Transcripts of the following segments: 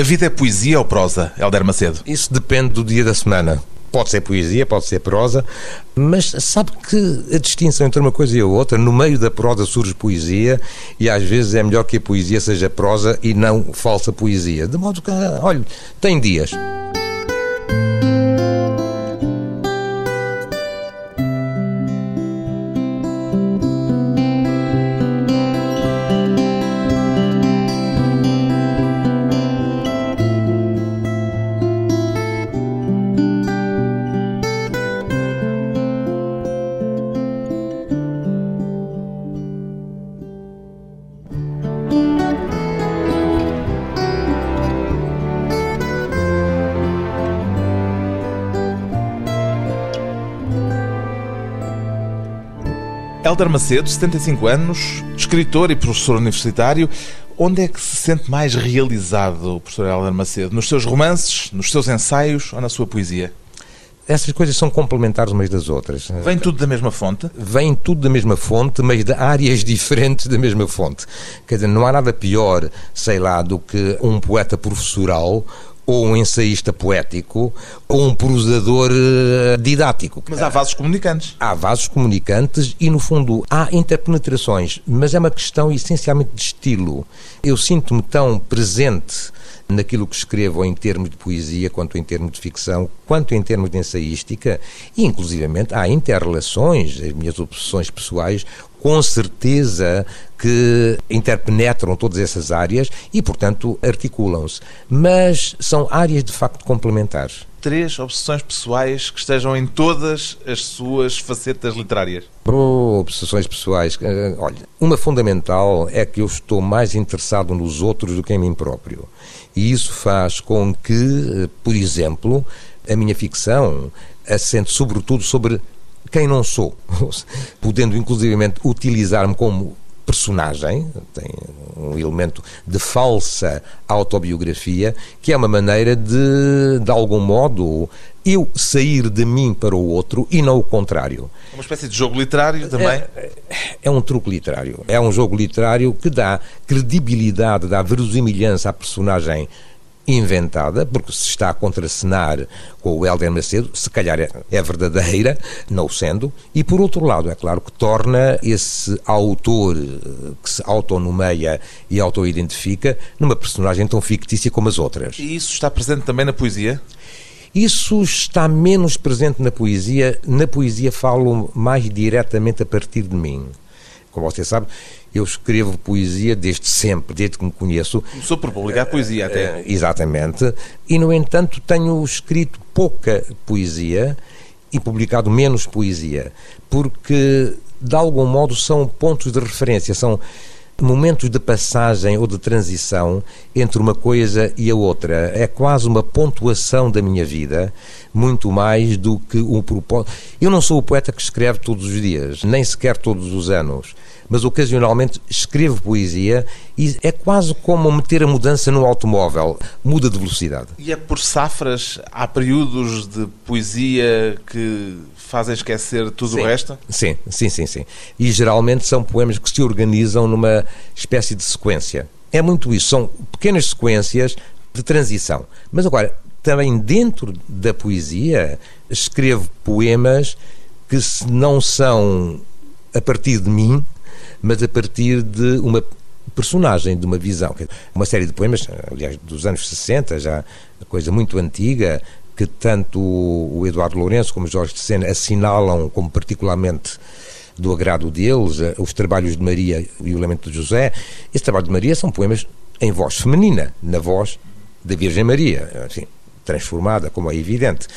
A vida é poesia ou prosa, Helder Macedo? Isso depende do dia da semana. Pode ser poesia, pode ser prosa, mas sabe que a distinção entre uma coisa e a outra, no meio da prosa surge poesia e às vezes é melhor que a poesia seja prosa e não falsa poesia. De modo que, olha, tem dias. Helder Macedo, 75 anos, escritor e professor universitário. Onde é que se sente mais realizado, professor Helder Macedo? Nos seus romances, nos seus ensaios ou na sua poesia? Essas coisas são complementares umas das outras. Vem tudo da mesma fonte? Vem tudo da mesma fonte, mas de áreas diferentes da mesma fonte. Quer dizer, não há nada pior, sei lá, do que um poeta professoral ou um ensaísta poético, ou um prosador uh, didático. Mas há vasos comunicantes. Há vasos comunicantes e, no fundo, há interpenetrações, mas é uma questão essencialmente de estilo. Eu sinto-me tão presente naquilo que escrevo em termos de poesia, quanto em termos de ficção, quanto em termos de ensaística, e inclusivamente há interrelações, as minhas obsessões pessoais, com certeza que interpenetram todas essas áreas e, portanto, articulam-se. Mas são áreas de facto complementares. Três obsessões pessoais que estejam em todas as suas facetas literárias. Oh, obsessões pessoais. Eh, olha, uma fundamental é que eu estou mais interessado nos outros do que em mim próprio. E isso faz com que, eh, por exemplo, a minha ficção assente sobretudo sobre quem não sou, podendo inclusivamente utilizar-me como personagem, tem um elemento de falsa autobiografia, que é uma maneira de, de algum modo, eu sair de mim para o outro e não o contrário. É uma espécie de jogo literário também? É, é um truque literário. É um jogo literário que dá credibilidade, dá verosimilhança à personagem inventada, porque se está a contracenar com o Helder Macedo, se calhar é, é verdadeira, não sendo, e por outro lado, é claro que torna esse autor eh, que se autonomeia e autoidentifica numa personagem tão fictícia como as outras. E isso está presente também na poesia? Isso está menos presente na poesia. Na poesia falo mais diretamente a partir de mim. Como você sabe, eu escrevo poesia desde sempre, desde que me conheço. Começou por publicar poesia até. Uh, exatamente. E, no entanto, tenho escrito pouca poesia e publicado menos poesia, porque, de algum modo, são pontos de referência, são momentos de passagem ou de transição entre uma coisa e a outra. É quase uma pontuação da minha vida, muito mais do que um propósito. Eu não sou o poeta que escreve todos os dias, nem sequer todos os anos mas ocasionalmente escrevo poesia e é quase como meter a mudança no automóvel, muda de velocidade. E é por safras? Há períodos de poesia que fazem esquecer tudo sim. o resto? Sim, sim, sim, sim. E geralmente são poemas que se organizam numa espécie de sequência. É muito isso, são pequenas sequências de transição. Mas agora, também dentro da poesia, escrevo poemas que não são a partir de mim, mas a partir de uma personagem, de uma visão. Uma série de poemas, aliás, dos anos 60, já coisa muito antiga, que tanto o Eduardo Lourenço como Jorge de Sena assinalam como particularmente do agrado deles, eh, os trabalhos de Maria e o Lamento de José. Esse trabalho de Maria são poemas em voz feminina, na voz da Virgem Maria, assim, transformada, como é evidente.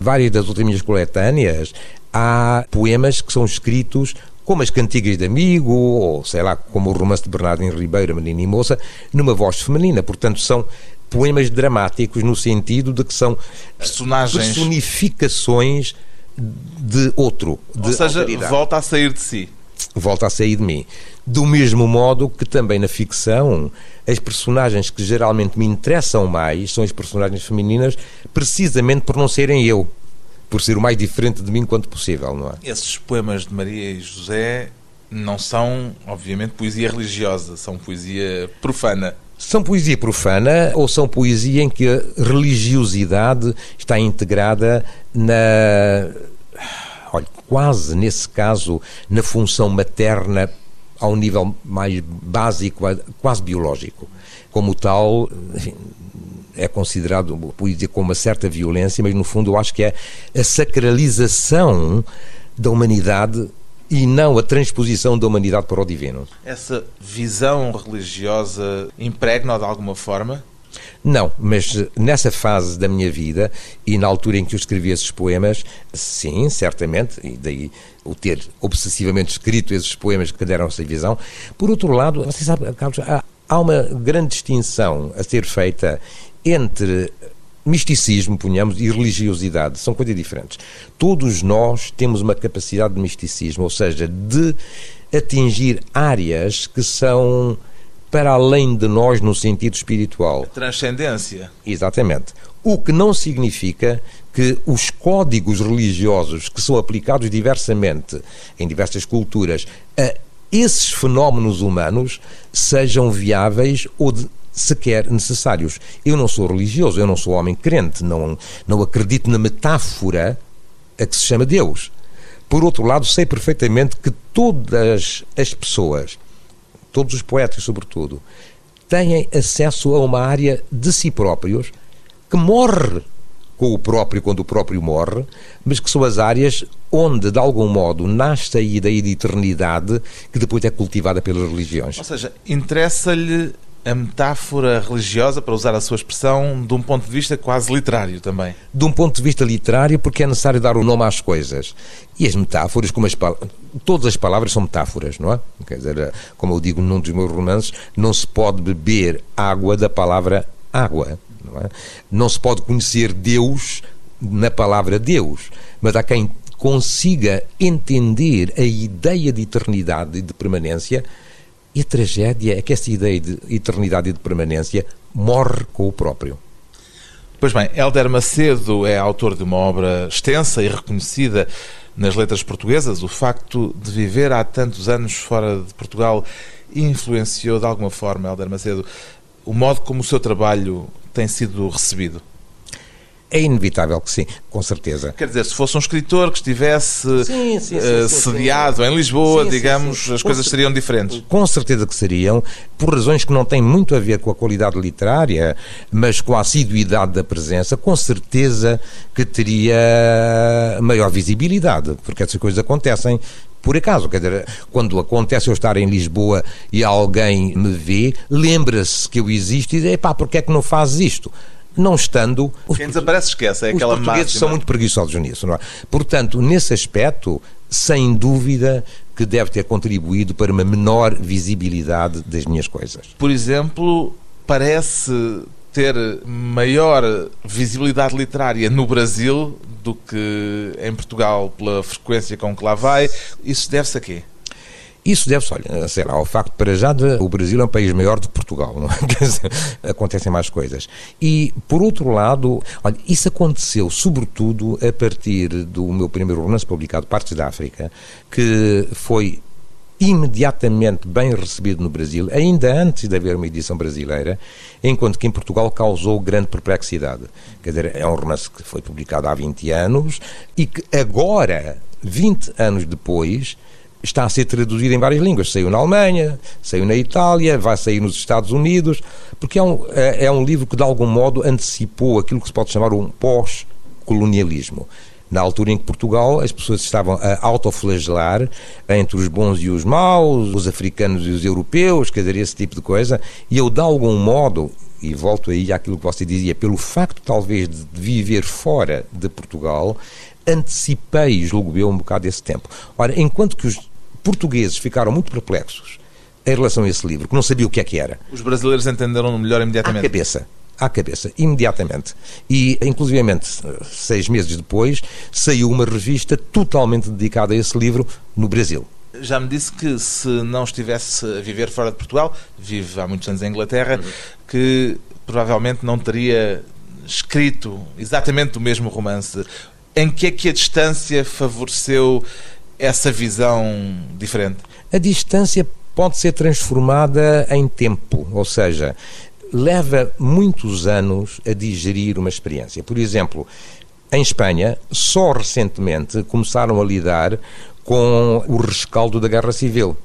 Várias das outras minhas coletâneas, há poemas que são escritos como as cantigas de amigo, ou sei lá, como o romance de Bernardo em Ribeiro, Menina e Moça, numa voz feminina. Portanto, são poemas dramáticos no sentido de que são personagens personificações de outro, de Ou seja, autoridade. volta a sair de si. Volta a sair de mim. Do mesmo modo que também na ficção, as personagens que geralmente me interessam mais são as personagens femininas, precisamente por não serem eu por ser o mais diferente de mim quanto possível, não é? Esses poemas de Maria e José não são, obviamente, poesia religiosa, são poesia profana. São poesia profana ou são poesia em que a religiosidade está integrada na. Olha, quase nesse caso, na função materna ao nível mais básico, quase biológico. Como tal, enfim, é considerado poesia com uma certa violência, mas no fundo eu acho que é a sacralização da humanidade e não a transposição da humanidade para o divino. Essa visão religiosa impregna de alguma forma? Não, mas nessa fase da minha vida e na altura em que eu escrevi esses poemas, sim, certamente, e daí o ter obsessivamente escrito esses poemas que deram essa visão. Por outro lado, você sabe, Carlos, há, há uma grande distinção a ser feita entre misticismo, ponhamos, e religiosidade são coisas diferentes. Todos nós temos uma capacidade de misticismo, ou seja, de atingir áreas que são para além de nós no sentido espiritual. A transcendência. Exatamente. O que não significa que os códigos religiosos que são aplicados diversamente em diversas culturas a esses fenómenos humanos sejam viáveis ou de, sequer necessários. Eu não sou religioso, eu não sou homem crente, não, não acredito na metáfora a que se chama Deus. Por outro lado, sei perfeitamente que todas as pessoas, todos os poetas sobretudo, têm acesso a uma área de si próprios que morre com o próprio quando o próprio morre, mas que são as áreas onde, de algum modo, nasce a ideia de eternidade que depois é cultivada pelas religiões. Ou seja, interessa-lhe a metáfora religiosa, para usar a sua expressão, de um ponto de vista quase literário também. De um ponto de vista literário, porque é necessário dar o nome às coisas. E as metáforas, como as todas as palavras são metáforas, não é? Quer dizer, como eu digo num dos meus romances, não se pode beber água da palavra água. Não, é? não se pode conhecer Deus na palavra Deus, mas há quem consiga entender a ideia de eternidade e de permanência e a tragédia é que essa ideia de eternidade e de permanência morre com o próprio. Pois bem, Helder Macedo é autor de uma obra extensa e reconhecida nas letras portuguesas. O facto de viver há tantos anos fora de Portugal influenciou de alguma forma, Helder Macedo, o modo como o seu trabalho tem sido recebido? É inevitável que sim, com certeza. Quer dizer, se fosse um escritor que estivesse sim, sim, sim, uh, sediado em Lisboa, digamos, as coisas seriam diferentes. Com certeza que seriam, por razões que não têm muito a ver com a qualidade literária, mas com a assiduidade da presença, com certeza que teria maior visibilidade, porque essas coisas acontecem por acaso, quer dizer, quando acontece eu estar em Lisboa e alguém me vê, lembra-se que eu existo e diz, pá, porquê é que não fazes isto? Não estando. Quem desaparece esquece, é aquela Os portugueses máxima. são muito preguiçosos nisso, não é? Portanto, nesse aspecto, sem dúvida que deve ter contribuído para uma menor visibilidade das minhas coisas. Por exemplo, parece ter maior visibilidade literária no Brasil do que em Portugal pela frequência com que lá vai. Isso deve-se a quê? Isso deve-se, olha, sei lá, ao facto para já de o Brasil é um país maior do que Portugal, não é? acontecem mais coisas. E, por outro lado, olha, isso aconteceu sobretudo a partir do meu primeiro romance publicado, Partes da África, que foi imediatamente bem recebido no Brasil, ainda antes de haver uma edição brasileira, enquanto que em Portugal causou grande perplexidade. Quer dizer, é um romance que foi publicado há 20 anos e que agora, 20 anos depois, está a ser traduzido em várias línguas. Saiu na Alemanha, saiu na Itália, vai sair nos Estados Unidos, porque é um, é, é um livro que, de algum modo, antecipou aquilo que se pode chamar um pós-colonialismo. Na altura em que Portugal, as pessoas estavam a autoflagelar entre os bons e os maus, os africanos e os europeus, quer dizer, esse tipo de coisa, e eu, de algum modo, e volto aí àquilo que você dizia, pelo facto talvez de viver fora de Portugal, antecipei, julgo eu, um bocado esse tempo. Ora, enquanto que os portugueses ficaram muito perplexos em relação a esse livro, que não sabiam o que é que era. Os brasileiros entenderam melhor imediatamente. À cabeça. À cabeça, imediatamente. E, inclusivamente, seis meses depois, saiu uma revista totalmente dedicada a esse livro no Brasil. Já me disse que se não estivesse a viver fora de Portugal, vive há muitos anos em Inglaterra, uhum. que provavelmente não teria escrito exatamente o mesmo romance. Em que é que a distância favoreceu essa visão diferente? A distância pode ser transformada em tempo, ou seja, leva muitos anos a digerir uma experiência. Por exemplo, em Espanha, só recentemente começaram a lidar com o rescaldo da Guerra Civil.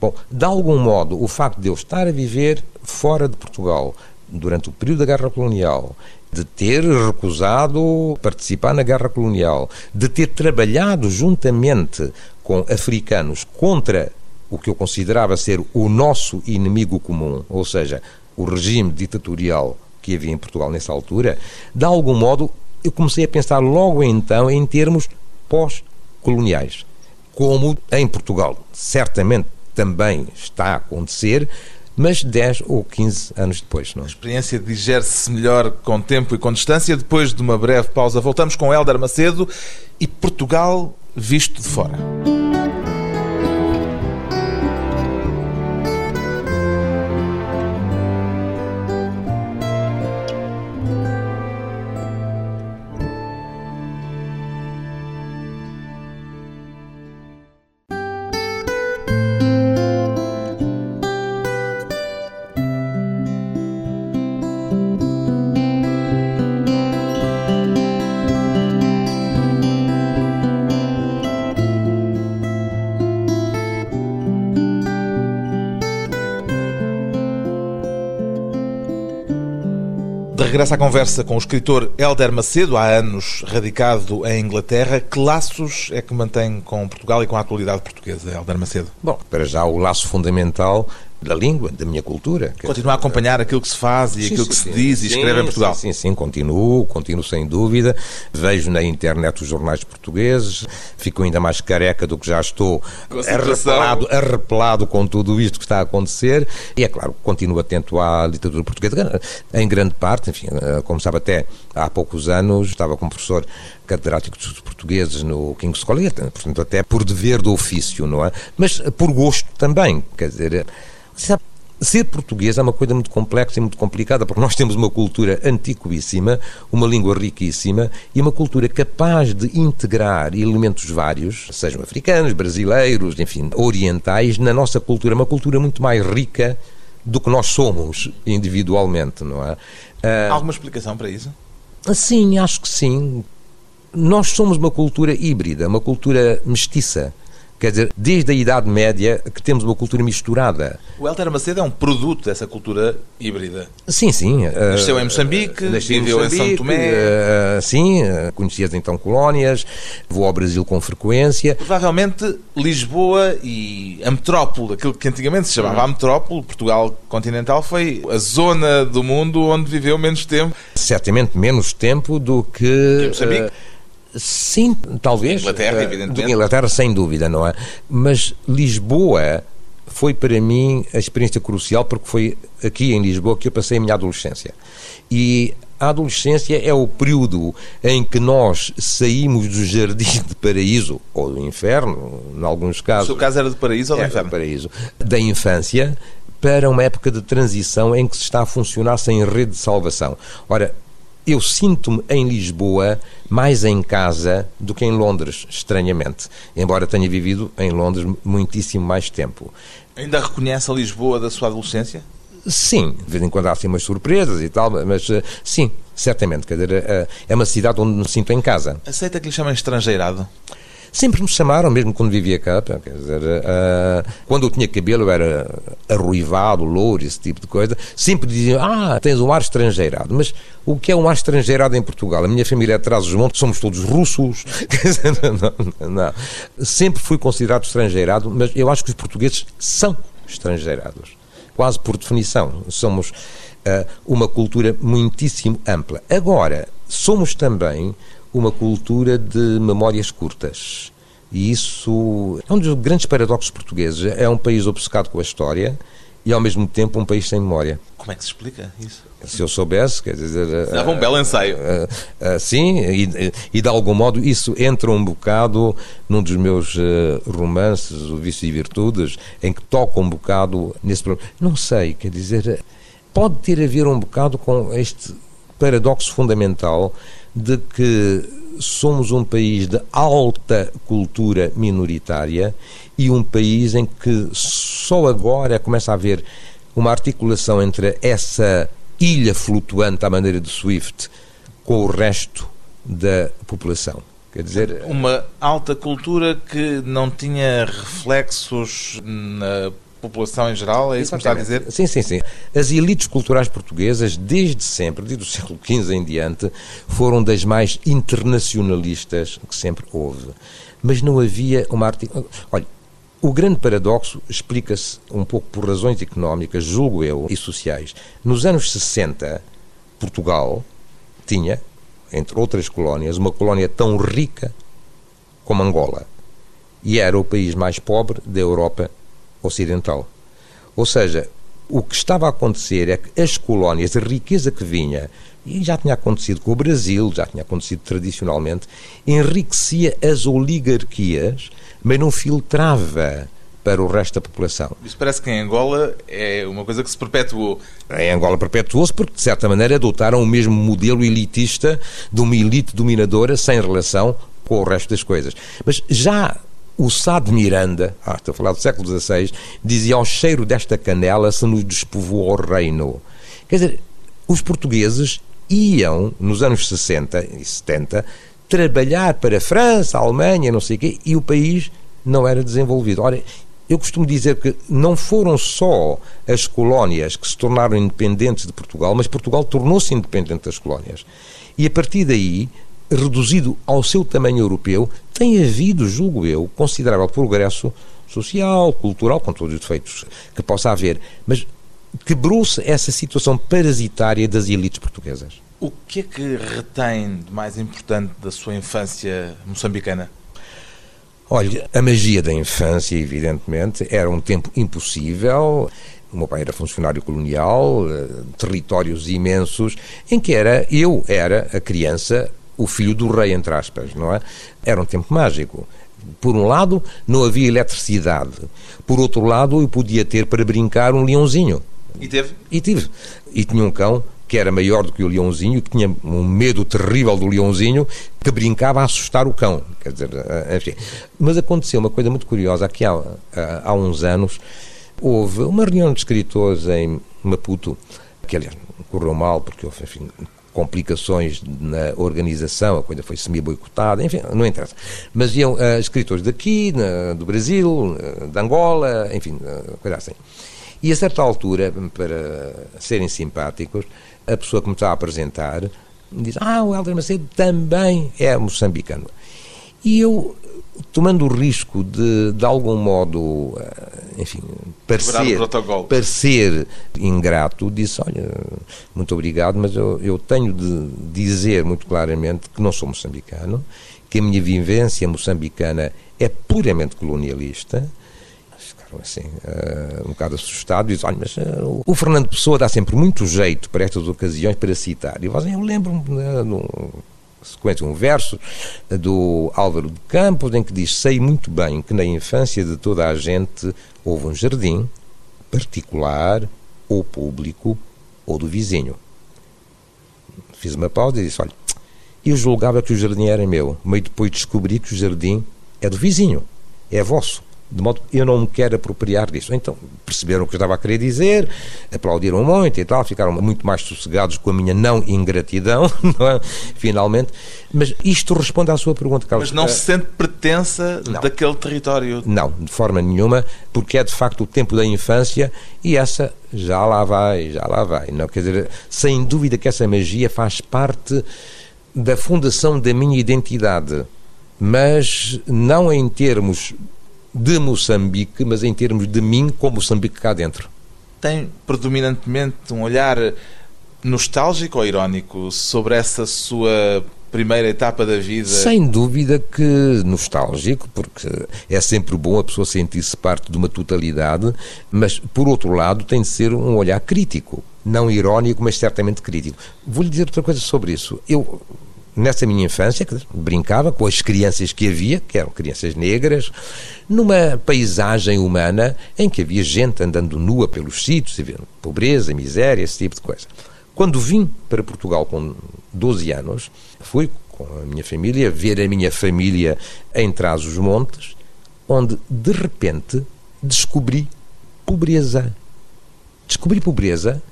Bom, de algum modo, o facto de eu estar a viver fora de Portugal durante o período da Guerra Colonial, de ter recusado participar na Guerra Colonial, de ter trabalhado juntamente com africanos contra o que eu considerava ser o nosso inimigo comum, ou seja, o regime ditatorial que havia em Portugal nessa altura, de algum modo eu comecei a pensar logo então em termos pós-coloniais. Como em Portugal certamente também está a acontecer, mas 10 ou 15 anos depois. Não? É? A experiência digere-se melhor com tempo e com distância. Depois de uma breve pausa, voltamos com Hélder Macedo e Portugal visto de fora. Regresso à conversa com o escritor Helder Macedo, há anos radicado em Inglaterra. Que laços é que mantém com Portugal e com a atualidade portuguesa, Helder Macedo? Bom, para já o laço fundamental da língua, da minha cultura. Continua a acompanhar aquilo que se faz e sim, aquilo sim, que se diz sim, e escreve em Portugal. Sim, sim, continuo, continuo sem dúvida. Vejo na internet os jornais portugueses, fico ainda mais careca do que já estou arrepelado, arrepelado com tudo isto que está a acontecer. E é claro, continuo atento à literatura portuguesa, em grande parte, enfim, eh, como sabe até há poucos anos, estava como professor catedrático de estudos portugueses no King's College, portanto até por dever do ofício, não é? Mas por gosto também, quer dizer Sabe, ser português é uma coisa muito complexa e muito complicada, porque nós temos uma cultura antiquíssima, uma língua riquíssima e uma cultura capaz de integrar elementos vários, sejam africanos, brasileiros, enfim, orientais, na nossa cultura. Uma cultura muito mais rica do que nós somos individualmente, não é? Ah, Alguma explicação para isso? Sim, acho que sim. Nós somos uma cultura híbrida, uma cultura mestiça. Quer dizer, desde a Idade Média que temos uma cultura misturada. O Helder Macedo é um produto dessa cultura híbrida. Sim, sim. Nasceu em Moçambique, nasceu viveu em, Moçambique, em São Tomé. Uh, sim, conhecia então colónias, vou ao Brasil com frequência. Provavelmente Lisboa e a metrópole, aquilo que antigamente se chamava a metrópole, Portugal continental, foi a zona do mundo onde viveu menos tempo. Certamente menos tempo do que... que Moçambique. Uh, Sim, talvez. Inglaterra, eh, evidentemente. Inglaterra, sem dúvida, não é? Mas Lisboa foi para mim a experiência crucial porque foi aqui em Lisboa que eu passei a minha adolescência. E a adolescência é o período em que nós saímos do jardim de paraíso, ou do inferno, em alguns casos. O seu caso era de paraíso ou do inferno? Do paraíso. Da infância para uma época de transição em que se está a funcionar sem rede de salvação. Ora, eu sinto-me em Lisboa mais em casa do que em Londres, estranhamente, embora tenha vivido em Londres muitíssimo mais tempo. Ainda reconhece a Lisboa da sua adolescência? Sim, de vez em quando há assim umas surpresas e tal, mas eh, sim, certamente. Quer dizer, eh, é uma cidade onde me sinto em casa. Aceita que lhe chamem estrangeirado? Sempre me chamaram, mesmo quando vivia cá. Quer dizer, uh, quando eu tinha cabelo, eu era arruivado, louro, esse tipo de coisa. Sempre diziam, ah, tens um ar estrangeirado. Mas o que é um ar estrangeirado em Portugal? A minha família é de trás dos montes, somos todos russos. não, não. Sempre fui considerado estrangeirado, mas eu acho que os portugueses são estrangeirados. Quase por definição. Somos uh, uma cultura muitíssimo ampla. Agora, somos também uma cultura de memórias curtas. E isso é um dos grandes paradoxos portugueses. É um país obcecado com a história e, ao mesmo tempo, um país sem memória. Como é que se explica isso? Se eu soubesse, quer dizer. Dava um belo ensaio. Uh, uh, sim, e, e, de algum modo isso entra um bocado num dos meus romances, O Vício e Virtudes, em que toca um bocado nesse problema. Não sei, quer dizer, pode ter a ver um bocado com este paradoxo fundamental de que somos um país de alta cultura minoritária e um país em que só agora começa a haver uma articulação entre essa ilha flutuante à maneira de Swift com o resto da população. Quer dizer, uma alta cultura que não tinha reflexos na população em geral, é isso que me está a dizer? Sim, sim, sim. As elites culturais portuguesas, desde sempre, desde o século XV em diante, foram das mais internacionalistas que sempre houve. Mas não havia uma arte. Olha, o grande paradoxo explica-se um pouco por razões económicas, julgo eu, e sociais. Nos anos 60, Portugal tinha, entre outras colónias, uma colónia tão rica como Angola. E era o país mais pobre da Europa Ocidental. Ou seja, o que estava a acontecer é que as colónias, a riqueza que vinha, e já tinha acontecido com o Brasil, já tinha acontecido tradicionalmente, enriquecia as oligarquias, mas não filtrava para o resto da população. Isso parece que em Angola é uma coisa que se perpetuou. Em Angola perpetuou-se porque, de certa maneira, adotaram o mesmo modelo elitista de uma elite dominadora sem relação com o resto das coisas. Mas já o Sá de Miranda, ah, estou a falar do século XVI, dizia ao cheiro desta canela se nos despovoou o reino. Quer dizer, os portugueses iam, nos anos 60 e 70, trabalhar para a França, a Alemanha, não sei o quê, e o país não era desenvolvido. Ora, eu costumo dizer que não foram só as colónias que se tornaram independentes de Portugal, mas Portugal tornou-se independente das colónias. E a partir daí reduzido ao seu tamanho europeu, tem havido, julgo eu, considerável progresso social, cultural, com todos os defeitos que possa haver, mas quebrou-se essa situação parasitária das elites portuguesas. O que é que retém de mais importante da sua infância moçambicana? Olha, a magia da infância, evidentemente, era um tempo impossível. O meu pai era funcionário colonial, eh, territórios imensos, em que era, eu era a criança o filho do rei, entre aspas, não é? Era um tempo mágico. Por um lado, não havia eletricidade. Por outro lado, eu podia ter para brincar um leãozinho. E teve? E tive. E tinha um cão que era maior do que o leãozinho, que tinha um medo terrível do leãozinho, que brincava a assustar o cão. Quer dizer, eh, enfim. Mas aconteceu uma coisa muito curiosa. Aqui há, há uns anos houve uma reunião de escritores em Maputo, que aliás correu mal, porque houve, enfim, complicações na organização, a coisa foi semi-boicotada, enfim, não interessa. Mas iam uh, escritores daqui, na, do Brasil, uh, de Angola, enfim, uh, coisa assim. E a certa altura, para serem simpáticos, a pessoa que me está a apresentar diz: Ah, o Helder Macedo também é moçambicano. E eu tomando o risco de, de algum modo, eh, enfim, parecer, parecer ingrato, disse, olha, muito obrigado, mas eu, eu tenho de dizer muito claramente que não sou moçambicano, que a minha vivência moçambicana é puramente colonialista, ficaram assim, uh, um bocado assustados, e dizem, olha, mas uh, o Fernando Pessoa dá sempre muito jeito para estas ocasiões para citar. E eu lembro-me uh, sequência, um verso do Álvaro de Campos, em que diz: Sei muito bem que na infância de toda a gente houve um jardim, particular ou público, ou do vizinho. Fiz uma pausa e disse: Olha, eu julgava que o jardim era meu, mas depois descobri que o jardim é do vizinho, é vosso de modo que eu não me quero apropriar disso. Então perceberam o que eu estava a querer dizer, aplaudiram muito e tal, ficaram muito mais sossegados com a minha não ingratidão, não é? finalmente. Mas isto responde à sua pergunta, Carlos. Mas não se sente pertença não. daquele território? Não, de forma nenhuma, porque é de facto o tempo da infância e essa já lá vai, já lá vai. Não, quer dizer, sem dúvida que essa magia faz parte da fundação da minha identidade, mas não em termos de Moçambique, mas em termos de mim como Moçambique cá dentro. Tem predominantemente um olhar nostálgico ou irónico sobre essa sua primeira etapa da vida? Sem dúvida que nostálgico, porque é sempre bom a pessoa sentir-se parte de uma totalidade, mas por outro lado tem de ser um olhar crítico, não irónico, mas certamente crítico. Vou-lhe dizer outra coisa sobre isso. Eu nessa minha infância, brincava com as crianças que havia, que eram crianças negras, numa paisagem humana em que havia gente andando nua pelos sítios, pobreza, miséria, esse tipo de coisa. Quando vim para Portugal com 12 anos, fui com a minha família ver a minha família em Trás-os-Montes, onde de repente descobri pobreza. Descobri pobreza,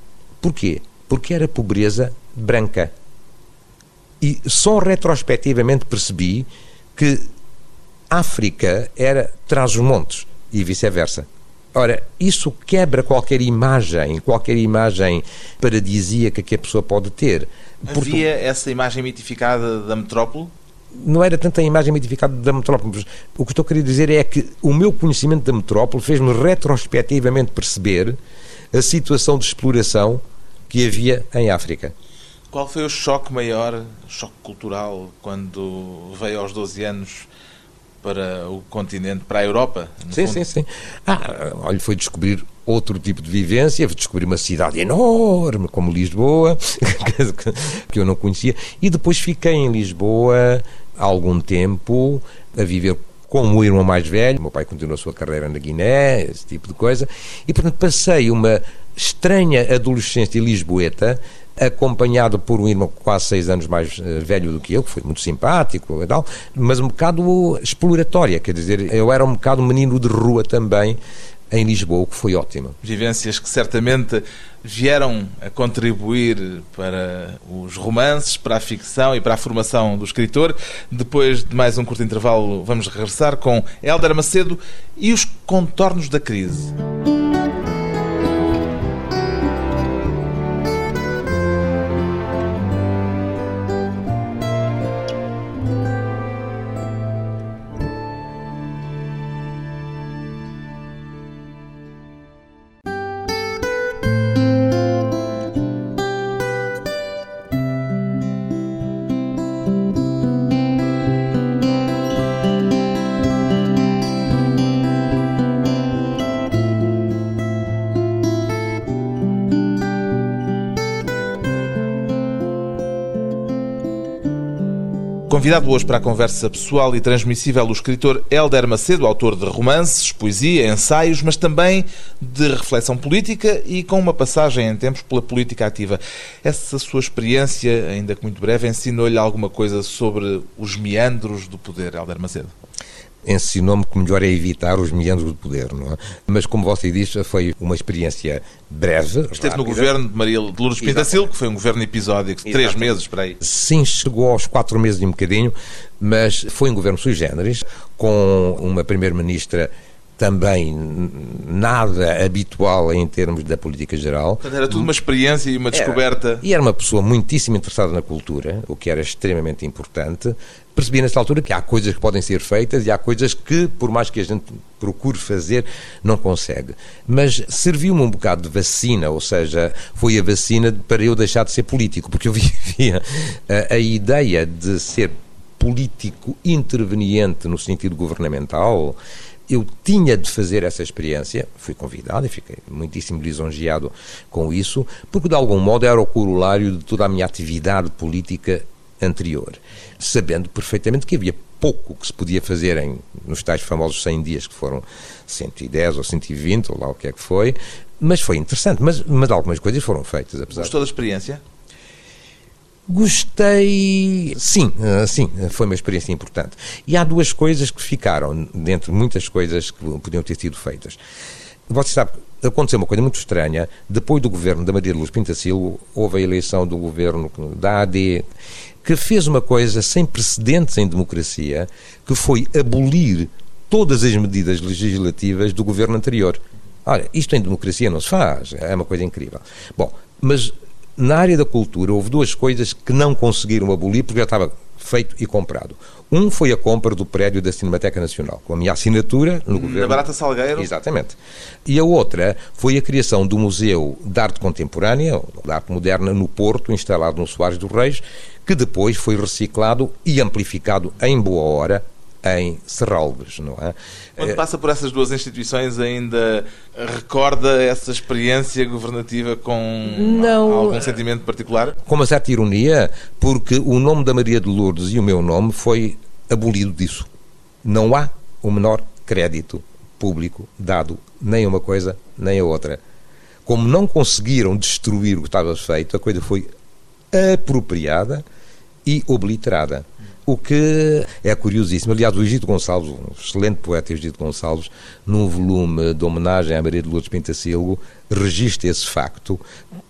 porquê? porque era pobreza branca. E só retrospectivamente percebi que África era trás os montes e vice-versa. Ora, isso quebra qualquer imagem, qualquer imagem paradisíaca que a pessoa pode ter. Havia essa imagem mitificada da metrópole? Não era tanto a imagem mitificada da metrópole. Mas o que estou a querer dizer é que o meu conhecimento da metrópole fez-me retrospectivamente perceber a situação de exploração que havia em África. Qual foi o choque maior, choque cultural, quando veio aos 12 anos para o continente, para a Europa. Sim, fundo. sim, sim. Ah, olha, foi descobrir outro tipo de vivência, foi descobrir uma cidade enorme como Lisboa, que eu não conhecia, e depois fiquei em Lisboa há algum tempo a viver com o irmão mais velho, meu pai continuou a sua carreira na Guiné, esse tipo de coisa, e portanto passei uma estranha adolescência lisboeta acompanhado por um irmão quase seis anos mais uh, velho do que eu, que foi muito simpático e tal, mas um bocado exploratória, quer dizer, eu era um bocado menino de rua também em Lisboa, o que foi ótimo. Vivências que certamente vieram a contribuir para os romances, para a ficção e para a formação do escritor. Depois de mais um curto intervalo, vamos regressar com Hélder Macedo e os contornos da crise. Convidado hoje para a conversa pessoal e transmissível o escritor Hélder Macedo, autor de romances, poesia, ensaios, mas também de reflexão política e com uma passagem em tempos pela política ativa. Essa sua experiência, ainda que muito breve, ensinou-lhe alguma coisa sobre os meandros do poder, Hélder Macedo? Ensinou-me que melhor é evitar os meandros do poder, não é? Mas como você disse, foi uma experiência breve. Esteve rápida. no governo de Maria de Lourdes Pintacil, que foi um governo episódico, de três meses para aí. Sim, chegou aos quatro meses e um bocadinho, mas foi um governo sui generis, com uma primeira-ministra também nada habitual em termos da política geral. Portanto, era tudo uma experiência e uma descoberta. Era, e era uma pessoa muitíssimo interessada na cultura, o que era extremamente importante. Percebi nesta altura que há coisas que podem ser feitas e há coisas que, por mais que a gente procure fazer, não consegue. Mas serviu-me um bocado de vacina, ou seja, foi a vacina para eu deixar de ser político, porque eu vivia a, a ideia de ser político interveniente no sentido governamental eu tinha de fazer essa experiência, fui convidado e fiquei muitíssimo lisonjeado com isso, porque de algum modo era o corolário de toda a minha atividade política anterior, sabendo perfeitamente que havia pouco que se podia fazer em, nos tais famosos 100 dias, que foram 110 ou 120, ou lá o que é que foi, mas foi interessante, mas, mas algumas coisas foram feitas. Apesar Gostou da experiência? Gostei, sim, ah, sim, foi uma experiência importante. E há duas coisas que ficaram, dentre muitas coisas que podiam ter sido feitas. Você sabe, aconteceu uma coisa muito estranha. Depois do governo da Maria Luz Pintacilo, houve a eleição do governo da AD, que fez uma coisa sem precedentes em democracia, que foi abolir todas as medidas legislativas do governo anterior. Olha, isto em democracia não se faz, é uma coisa incrível. Bom, mas na área da cultura houve duas coisas que não conseguiram abolir porque já estava feito e comprado. Um foi a compra do prédio da Cinemateca Nacional, com a minha assinatura no governo. Da Barata Salgueiro? Exatamente. E a outra foi a criação do Museu de Arte Contemporânea, de Arte Moderna, no Porto, instalado no Soares dos Reis, que depois foi reciclado e amplificado em boa hora em Serralves, não é? Quando eh, passa por essas duas instituições ainda recorda essa experiência governativa com não, algum sentimento particular? Com uma certa ironia, porque o nome da Maria de Lourdes e o meu nome foi abolido disso. Não há o menor crédito público dado nem a uma coisa nem a outra. Como não conseguiram destruir o que estava feito, a coisa foi apropriada e obliterada. O que é curiosíssimo. Aliás, o Egito Gonçalves, um excelente poeta Egito Gonçalves, num volume de homenagem à Maria de Lourdes Pintacilgo, registra esse facto,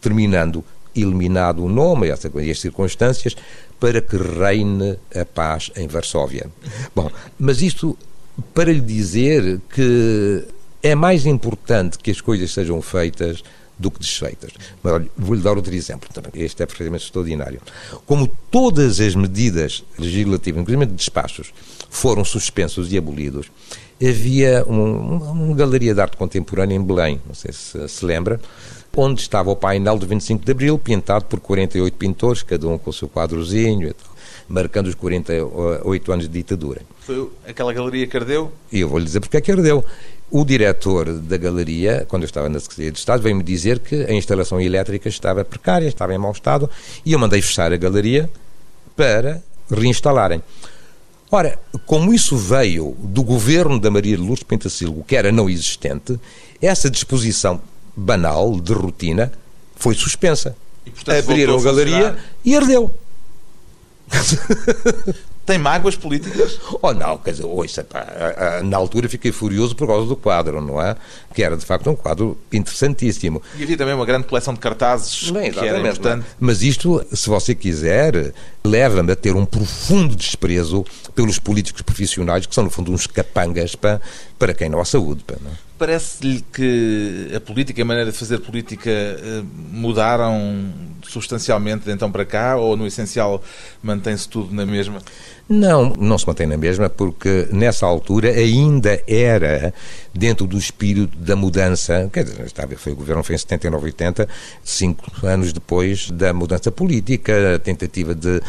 terminando eliminado o nome e as circunstâncias para que reine a paz em Varsóvia. Bom, mas isto para lhe dizer que é mais importante que as coisas sejam feitas do que desfeitas. Mas olha, vou-lhe dar outro exemplo também. Este é perfeitamente extraordinário. Como todas as medidas legislativas, inclusive de despachos, foram suspensos e abolidos, havia um, uma galeria de arte contemporânea em Belém, não sei se se lembra, onde estava o painel do 25 de Abril, pintado por 48 pintores, cada um com o seu quadrozinho e tal marcando os 48 anos de ditadura. Foi aquela galeria que ardeu? E eu vou-lhe dizer porque é que ardeu. O diretor da galeria, quando eu estava na Secretaria de Estado, veio-me dizer que a instalação elétrica estava precária, estava em mau estado, e eu mandei fechar a galeria para reinstalarem. Ora, como isso veio do governo da Maria de Lourdes Pentasilgo, que era não existente, essa disposição banal, de rotina, foi suspensa. E, portanto, Abriram a galeria e ardeu. Tem mágoas políticas? Oh, não, quer dizer, ouça, pá, na altura fiquei furioso por causa do quadro, não é? Que era de facto um quadro interessantíssimo. E havia também uma grande coleção de cartazes Bem, que era importante. Mas isto, se você quiser, leva-me a ter um profundo desprezo pelos políticos profissionais, que são no fundo uns capangas para, para quem não há saúde. Pá, não é? Parece-lhe que a política a maneira de fazer política eh, mudaram substancialmente de então para cá ou no essencial mantém-se tudo na mesma? Não, não se mantém na mesma, porque nessa altura ainda era dentro do espírito da mudança, quer dizer, estava, foi, o governo foi em 79, 80, cinco anos depois da mudança política, a tentativa de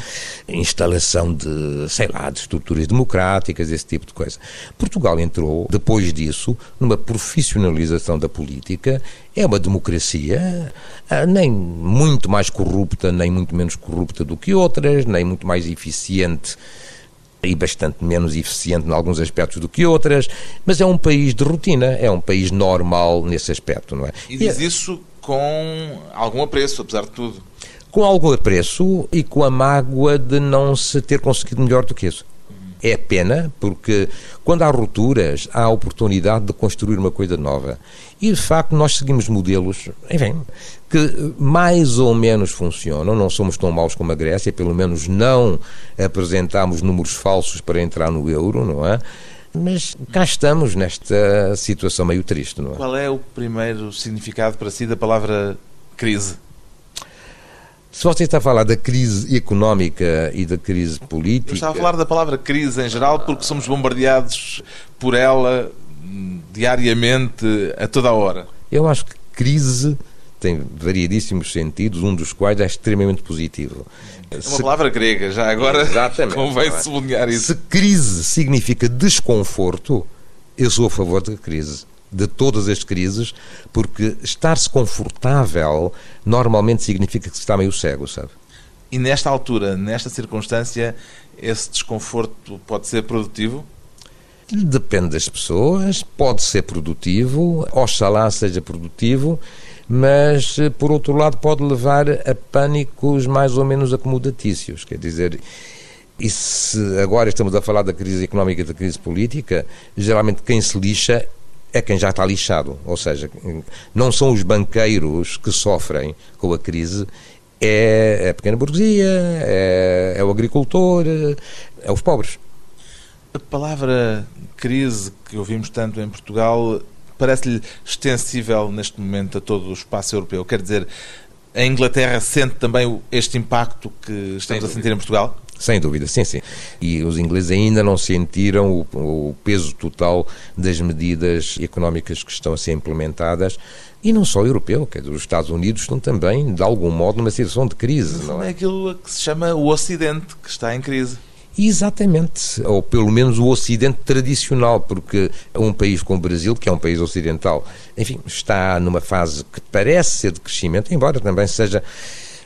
instalação de, sei lá, de estruturas democráticas, esse tipo de coisa. Portugal entrou, depois disso, numa profissionalização da política, é uma democracia ah, nem muito mais corrupta, nem muito menos corrupta do que outras, nem muito mais eficiente e bastante menos eficiente em alguns aspectos do que outras, mas é um país de rotina, é um país normal nesse aspecto, não é? E diz e, isso com algum apreço, apesar de tudo. Com algum apreço e com a mágoa de não se ter conseguido melhor do que isso. É pena, porque quando há rupturas, há a oportunidade de construir uma coisa nova. E, de facto, nós seguimos modelos, enfim, que mais ou menos funcionam. Não somos tão maus como a Grécia, pelo menos não apresentámos números falsos para entrar no euro, não é? Mas cá estamos nesta situação meio triste, não é? Qual é o primeiro significado para si da palavra crise? Se você está a falar da crise económica e da crise política. Eu estava a falar da palavra crise em geral porque somos bombardeados por ela diariamente, a toda a hora. Eu acho que crise tem variedíssimos sentidos, um dos quais é extremamente positivo. É uma se... palavra grega, já agora Exatamente, convém é? sublinhar isso. Se crise significa desconforto, eu sou a favor da crise de todas as crises, porque estar-se confortável normalmente significa que se está meio cego, sabe? E nesta altura, nesta circunstância, esse desconforto pode ser produtivo? Depende das pessoas, pode ser produtivo, oxalá seja produtivo, mas por outro lado pode levar a pânicos mais ou menos acomodatícios, quer dizer, e se agora estamos a falar da crise económica e da crise política, geralmente quem se lixa é quem já está lixado. Ou seja, não são os banqueiros que sofrem com a crise, é a pequena burguesia, é, é o agricultor, é os pobres. A palavra crise que ouvimos tanto em Portugal parece-lhe extensível neste momento a todo o espaço europeu. Quer dizer, a Inglaterra sente também este impacto que estamos a sentir em Portugal? Sem dúvida, sim, sim. E os ingleses ainda não sentiram o, o peso total das medidas económicas que estão a ser implementadas e não só europeu, quer dizer, os Estados Unidos estão também, de algum modo, numa situação de crise. Não é? é aquilo que se chama o Ocidente, que está em crise. Exatamente, ou pelo menos o Ocidente tradicional, porque um país como o Brasil, que é um país ocidental, enfim, está numa fase que parece ser de crescimento, embora também seja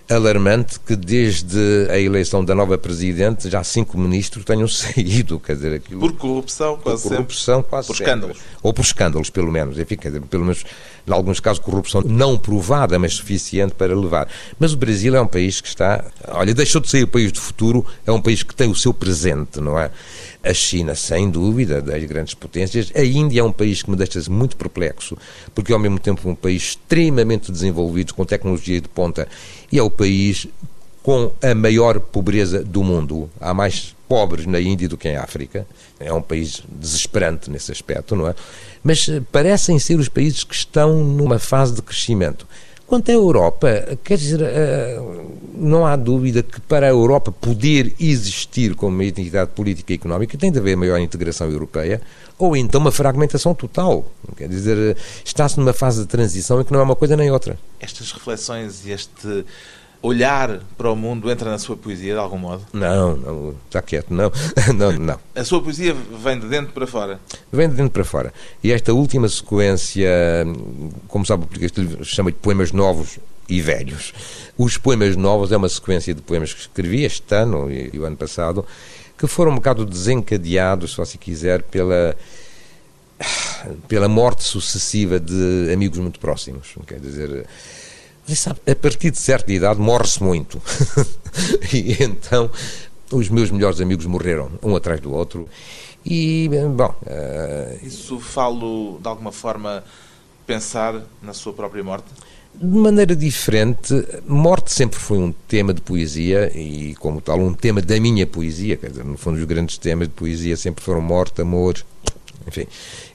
alarmante que desde a eleição da nova Presidente já cinco ministros tenham saído, quer dizer, aquilo... Por corrupção, quase Por corrupção, sempre. quase Por sempre. escândalos. Ou por escândalos, pelo menos. Enfim, quer dizer, pelo menos, em alguns casos, corrupção não provada, mas suficiente para levar. Mas o Brasil é um país que está... Olha, deixou de ser o país do futuro, é um país que tem o seu presente, não é? A China, sem dúvida, das grandes potências. A Índia é um país que me deixa muito perplexo, porque ao mesmo tempo é um país extremamente desenvolvido, com tecnologia de ponta, e é o país com a maior pobreza do mundo. Há mais pobres na Índia do que em África. É um país desesperante nesse aspecto, não é? Mas eh, parecem ser os países que estão numa fase de crescimento. Quanto à Europa, quer dizer, eh, não há dúvida que para a Europa poder existir como uma entidade política e económica tem de haver maior integração europeia ou então uma fragmentação total. Quer dizer, está-se numa fase de transição em que não é uma coisa nem outra. Estas reflexões e este olhar para o mundo entra na sua poesia de algum modo? Não, não, está quieto, não, não, não. A sua poesia vem de dentro para fora? Vem de dentro para fora. E esta última sequência, como sabe, chama de Poemas Novos e Velhos. Os Poemas Novos é uma sequência de poemas que escrevi este ano e, o ano passado, que foram um bocado desencadeados, se você quiser, pela pela morte sucessiva de amigos muito próximos. Quer dizer, sabe, a partir de certa idade morre-se muito. e então os meus melhores amigos morreram, um atrás do outro. E, bom. Uh... Isso falo de alguma forma pensar na sua própria morte? De maneira diferente, morte sempre foi um tema de poesia e, como tal, um tema da minha poesia. Quer dizer, no fundo, os grandes temas de poesia sempre foram morte, amor, enfim,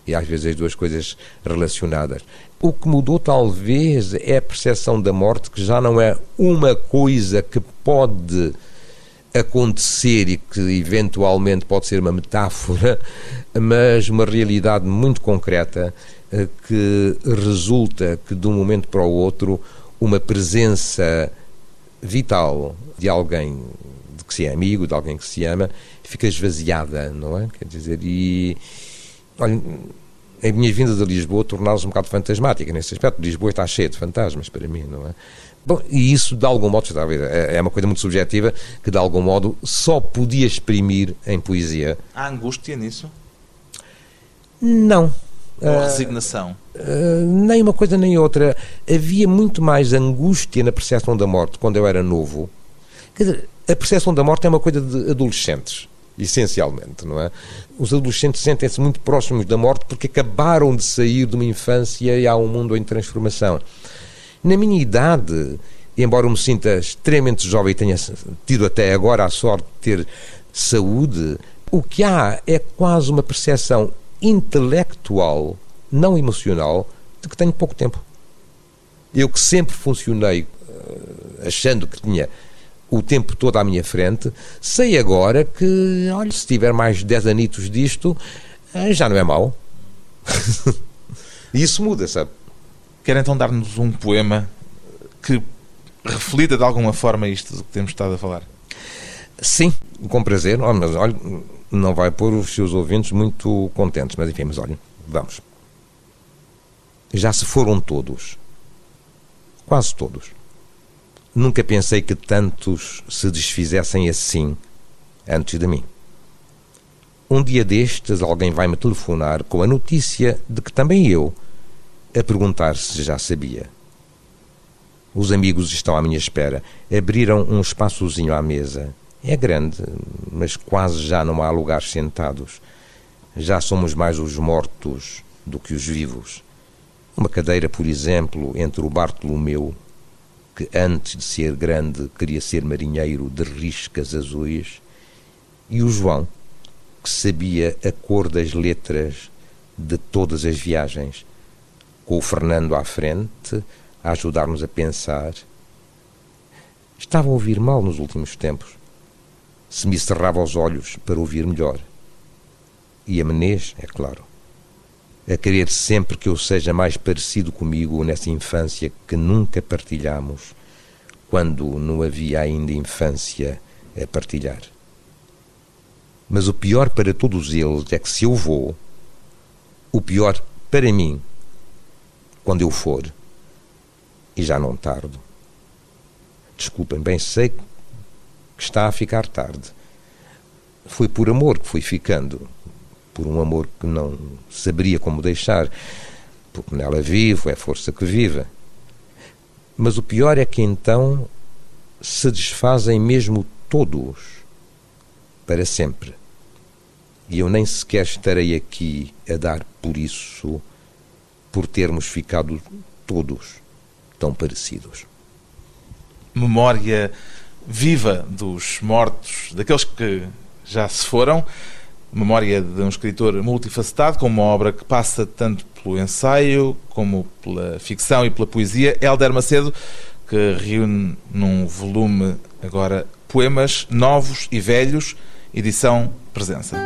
e às vezes as duas coisas relacionadas. O que mudou, talvez, é a percepção da morte, que já não é uma coisa que pode acontecer e que eventualmente pode ser uma metáfora, mas uma realidade muito concreta eh, que resulta que de um momento para o outro uma presença vital de alguém de que se é amigo, de alguém que se ama, fica esvaziada, não é? Quer dizer, e olha, a minha vinda de Lisboa tornou-se um bocado fantasmática nesse aspecto. Lisboa está cheia de fantasmas para mim, não é? Bom, e isso, de algum modo, está a ver, é, é uma coisa muito subjetiva que, de algum modo, só podia exprimir em poesia. Há angústia nisso? Não. Ou uh, resignação? Uh, nem uma coisa nem outra. Havia muito mais angústia na percepção da morte quando eu era novo. Quer dizer, a percepção da morte é uma coisa de adolescentes essencialmente, não é? Os adolescentes sentem-se muito próximos da morte porque acabaram de sair de uma infância e há um mundo em transformação. Na minha idade, embora eu me sinta extremamente jovem e tenha tido até agora a sorte de ter saúde, o que há é quase uma percepção intelectual, não emocional, de que tenho pouco tempo. Eu que sempre funcionei uh, achando que tinha o tempo todo à minha frente, sei agora que, olha, se tiver mais 10 anitos disto, eh, já não é mau. e isso muda, sabe? Quer então dar-nos um poema que reflita de alguma forma isto do que temos estado a falar? Sim, com prazer. Oh, mas olha, não vai pôr os seus ouvintes muito contentes, mas enfim, mas olha, vamos. Já se foram todos. Quase todos Nunca pensei que tantos se desfizessem assim antes de mim. Um dia destes, alguém vai-me telefonar com a notícia de que também eu, a perguntar se já sabia. Os amigos estão à minha espera. Abriram um espaçozinho à mesa. É grande, mas quase já não há lugares sentados. Já somos mais os mortos do que os vivos. Uma cadeira, por exemplo, entre o Bartolomeu que antes de ser grande queria ser marinheiro de riscas azuis, e o João, que sabia a cor das letras de todas as viagens, com o Fernando à frente a ajudar-nos a pensar. Estava a ouvir mal nos últimos tempos. Se me cerrava os olhos para ouvir melhor. E a Menez, é claro a querer sempre que eu seja mais parecido comigo nessa infância que nunca partilhamos, quando não havia ainda infância a partilhar. Mas o pior para todos eles é que se eu vou, o pior para mim, quando eu for, e já não tardo. Desculpem, bem sei que está a ficar tarde. Foi por amor que fui ficando por um amor que não saberia como deixar, porque nela vivo, é força que viva. Mas o pior é que então se desfazem mesmo todos, para sempre. E eu nem sequer estarei aqui a dar por isso, por termos ficado todos tão parecidos. Memória viva dos mortos, daqueles que já se foram. Memória de um escritor multifacetado, com uma obra que passa tanto pelo ensaio como pela ficção e pela poesia. Helder Macedo, que reúne num volume agora poemas novos e velhos, edição Presença.